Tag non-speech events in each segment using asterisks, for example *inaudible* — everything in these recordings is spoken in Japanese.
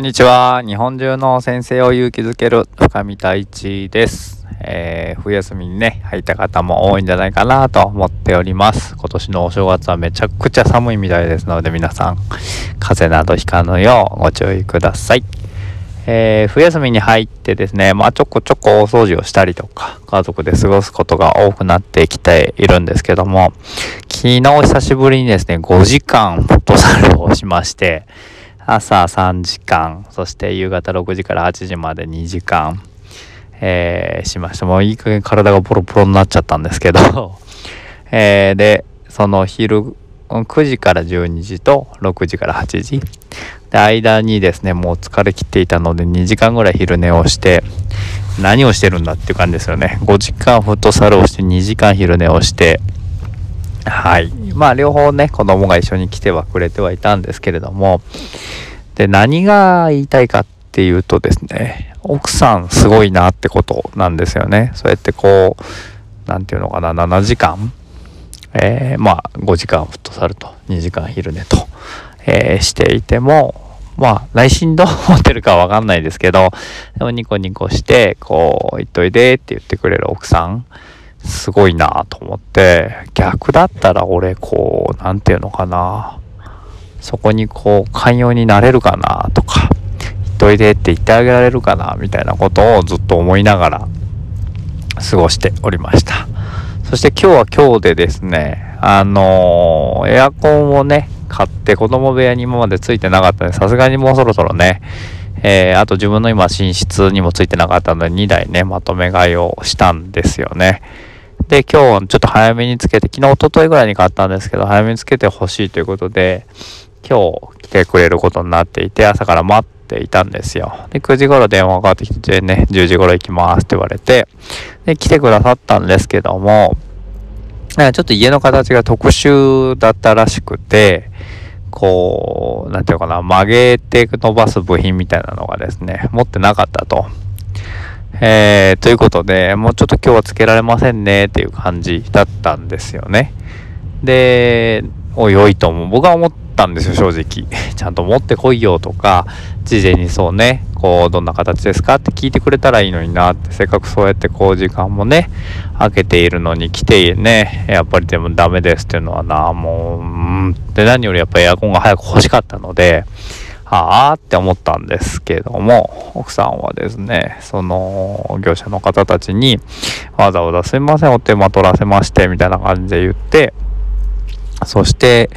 んにちは。日本中の先生を勇気づける深見太一です。えー、冬休みにね、入った方も多いんじゃないかなと思っております。今年のお正月はめちゃくちゃ寒いみたいですので、皆さん、風邪などひかぬようご注意ください。えー、冬休みに入ってですね、まあちょこちょこお掃除をしたりとか、家族で過ごすことが多くなってきているんですけども、昨日久しぶりにですね、5時間フットサルをしまして、朝3時間、そして夕方6時から8時まで2時間、えー、しました。もういい加減体がボロボロになっちゃったんですけど *laughs* えー、で、その昼、9時から12時と6時から8時。で、間にですね、もう疲れ切っていたので2時間ぐらい昼寝をして、何をしてるんだっていう感じですよね。5時間フットサルをして2時間昼寝をして、はい。まあ両方ね、子供が一緒に来てはくれてはいたんですけれども、で、何が言いたいかっていうとですね、奥さんすごいなってことなんですよね。そうやってこう、何て言うのかな、7時間、えー、まあ5時間フットサルと2時間昼寝と、えー、していても、まあ内心どう *laughs* 思ってるかわかんないですけど、でもニコニコして、こう、言っといでって言ってくれる奥さん、すごいなと思って、逆だったら俺、こう、何て言うのかな。そこにこう、寛容になれるかなとか、言っといでって言ってあげられるかなみたいなことをずっと思いながら過ごしておりました。そして今日は今日でですね、あのー、エアコンをね、買って子供部屋に今までついてなかったので、さすがにもうそろそろね、えー、あと自分の今寝室にもついてなかったので2台ね、まとめ買いをしたんですよね。で、今日ちょっと早めにつけて、昨日、おとといぐらいに買ったんですけど、早めにつけてほしいということで、今日来てくれることになっていて、朝から待っていたんですよ。で、9時頃電話がかかってきてね、10時頃行きますって言われて、で、来てくださったんですけども、ちょっと家の形が特殊だったらしくて、こう、なんていうかな、曲げて伸ばす部品みたいなのがですね、持ってなかったと。えー、ということで、もうちょっと今日はつけられませんねっていう感じだったんですよね。で、おいおいとも僕は思ったんですよ、正直。*laughs* ちゃんと持ってこいよとか、事前にそうね、こう、どんな形ですか？って聞いてくれたらいいのになって、せっかくそうやってこう、時間もね、空けているのに来てね、やっぱりでもダメですっていうのはな、もう、うん、で、何よりやっぱエアコンが早く欲しかったので、はあって思ったんですけども、奥さんはですね、その業者の方たちに、わざわざすいません、お手間取らせまして、みたいな感じで言って、そして、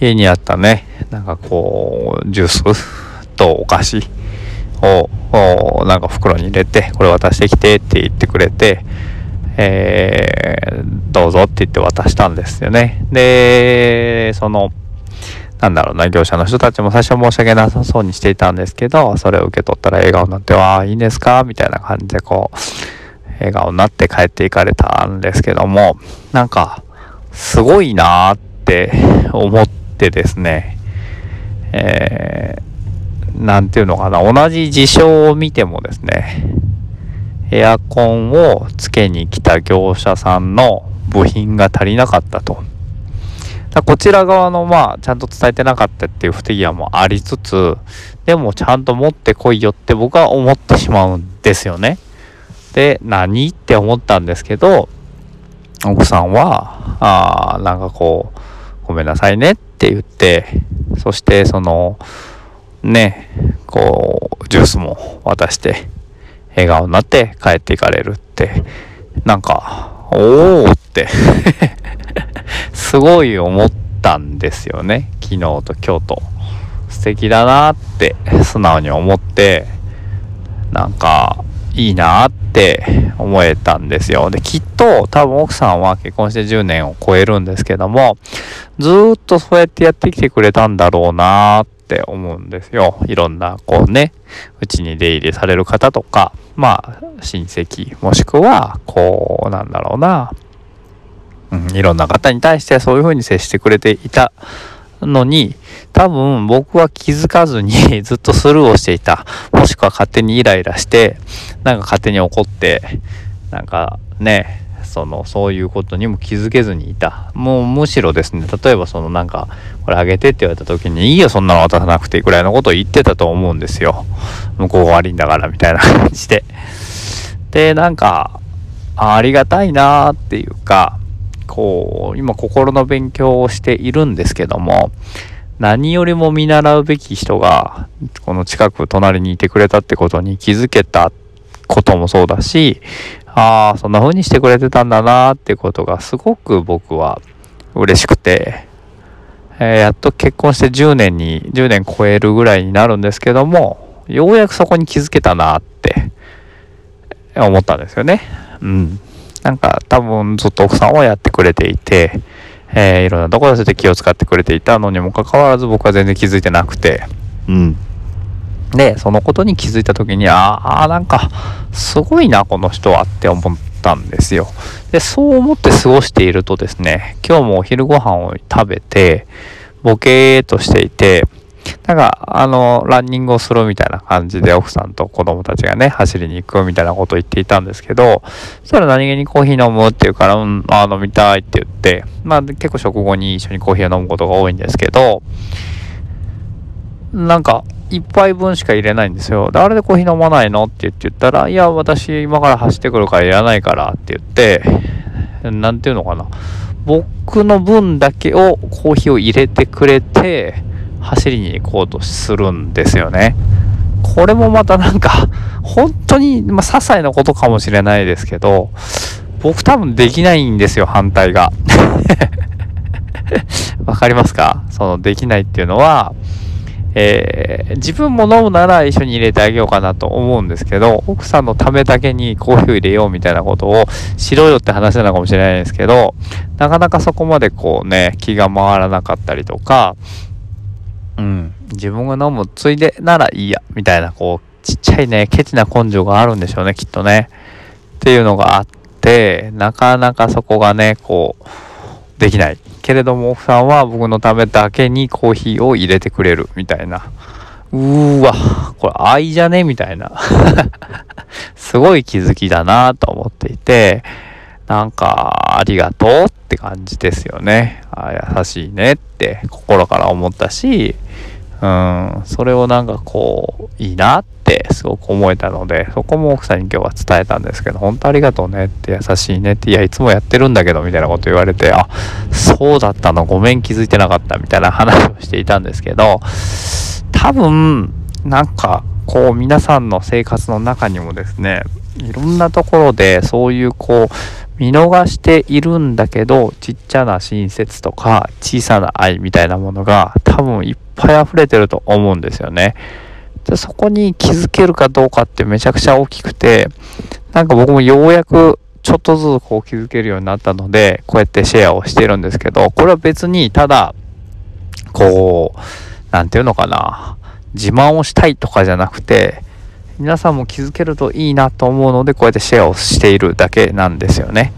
家にあったね、なんかこう、ジュース？*laughs* とお菓子？を、なんか袋に入れて、これ渡してきてって言ってくれて、えー、どうぞって言って渡したんですよね。で、その、なんだろうな、業者の人たちも最初申し訳なさそうにしていたんですけど、それを受け取ったら笑顔になって、わあ、いいんですか？みたいな感じでこう、笑顔になって帰っていかれたんですけども、なんか、すごいなーっって思ってですね、えー、ていうのかな、同じ事象を見てもですね、エアコンをつけに来た業者さんの部品が足りなかったと。だこちら側のまあちゃんと伝えてなかったっていう不手際もありつつでもちゃんと持ってこいよって僕は思ってしまうんですよね。で何？って思ったんですけど奥さんはああなんかこうごめんなさいねって言ってそしてそのねこうジュースも渡して笑顔になって帰っていかれるってなんかおおって *laughs* すごい思ったんですよね。昨日と今日と。素敵だなって素直に思ってなんかいいなって思えたんですよ。できっと多分奥さんは結婚して10年を超えるんですけどもずっとそうやってやってきてくれたんだろうなって思うんですよ。いろんなこうねうちに出入りされる方とかまあ親戚もしくはこうなんだろうなうん、いろんな方に対してそういう風に接してくれていたのに、多分僕は気づかずに *laughs* ずっとスルーをしていた。もしくは勝手にイライラして、なんか勝手に怒って、なんかね、そのそういうことにも気づけずにいた。もうむしろですね例えばそのなんかこれあげてって言われた時にいいよそんなの渡さなくていいくらいのことを言ってたと思うんですよ。向こうが悪いんだからみたいな感じで。でなんかありがたいなーっていうかこう今心の勉強をしているんですけども何よりも見習うべき人がこの近く隣にいてくれたってことに気づけたこともそうだしああそんな風にしてくれてたんだなってことがすごく僕は嬉しくて、えー、やっと結婚して10年に10年超えるぐらいになるんですけどもようやくそこに気づけたなって思ったんですよね。うん。なんか多分ずっと奥さんはやってくれていてえー、いろんなところで気を使ってくれていたのにもかかわらず僕は全然気づいてなくて、うん。で、そのことに気づいた時に、ああ、なんか、すごいな、この人はって思ったんですよ。で、そう思って過ごしているとですね、今日もお昼ご飯を食べて、ボケーとしていて、なんか、あの、ランニングをするみたいな感じで奥さんと子供たちがね、走りに行くみたいなことを言っていたんですけど、そしたら何気にコーヒー飲むって言うから、うん、あ飲みたいって言って、まあ結構食後に一緒にコーヒーを飲むことが多いんですけど、なんか、一杯分しか入れないんですよ。で、あれでコーヒー飲まないのって言って言ったら、いや、私今から走ってくるからいらないからって言って、なんていうのかな。僕の分だけをコーヒーを入れてくれて、走りに行こうとするんですよね。これもまたなんか、*laughs* 本当に、まあ、些細なことかもしれないですけど、僕多分できないんですよ、反対が。*laughs* わかりますか？その、できないっていうのは、えー、自分も飲むなら一緒に入れてあげようかなと思うんですけど、奥さんのためだけにコーヒーを入れようみたいなことをしろよって話なのかもしれないですけど、なかなかそこまでこうね、気が回らなかったりとか、うん、自分が飲むついでならいいや、みたいな、こう、ちっちゃいね、ケチな根性があるんでしょうね、きっとね。っていうのがあって、なかなかそこがね、こう、できない。けれども奥さんは僕のためだけにコーヒーを入れてくれる、みたいな。うーわ、これ愛じゃね？みたいな。*laughs* すごい気づきだなと思っていて、なんか、ありがとうって感じですよね。あ優しいねって心から思ったし、うん、それをなんかこう、いいなってすごく思えたので、そこも奥さんに今日は伝えたんですけど、本当ありがとうねって優しいねって、いや、いつもやってるんだけど、みたいなこと言われて、あ、そうだったの、ごめん気づいてなかったみたいな話をしていたんですけど、多分、なんか、こう、皆さんの生活の中にもですね、いろんなところでそういうこう見逃しているんだけどちっちゃな親切とか小さな愛みたいなものが多分いっぱい溢れてると思うんですよね。でそこに気づけるかどうかってめちゃくちゃ大きくてなんか僕もようやくちょっとずつこう気づけるようになったのでこうやってシェアをしてるんですけどこれは別にただこう何て言うのかな自慢をしたいとかじゃなくて皆さんも気づけるといいなと思うのでこうやってシェアをしているだけなんですよね。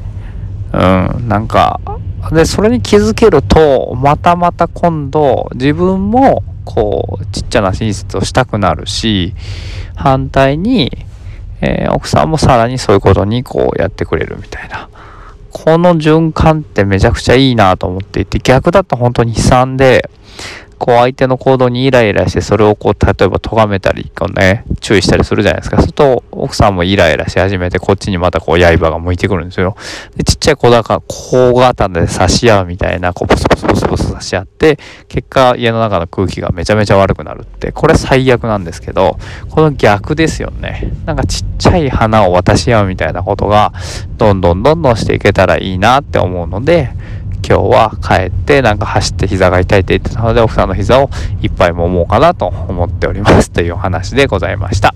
うん、なんかでそれに気づけるとまたまた今度自分もこうちっちゃな親切をしたくなるし反対に、えー、奥さんもさらにそういうことにこうやってくれるみたいなこの循環ってめちゃくちゃいいなと思っていて逆だと本当に悲惨でこう相手の行動にイライラしてそれをこう例えば咎めたりこうね注意したりするじゃないですか。すると奥さんもイライラし始めてこっちにまたこう刃が向いてくるんですよ。でちっちゃい子だから小型で刺し合うみたいなこうポスポスポスポス刺し合って結果家の中の空気がめちゃめちゃ悪くなるって。これ最悪なんですけどこの逆ですよね。なんかちっちゃい花を渡し合うみたいなことがどんどんどんどんしていけたらいいなって思うので今日は帰ってなんか走って膝が痛いって言ってたので奥さんの膝を一杯揉もうかなと思っておりますというお話でございました。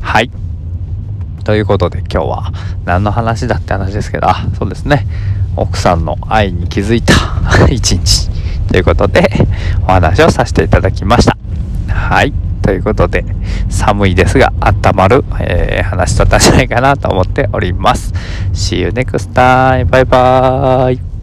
はい。ということで今日は何の話だって話ですけど。あそうですね。奥さんの愛に気づいた *laughs* 一日ということでお話をさせていただきました。はい。ということで寒いですが温まる、えー、話だったんじゃないかなと思っております。See you next time! バイバーイ。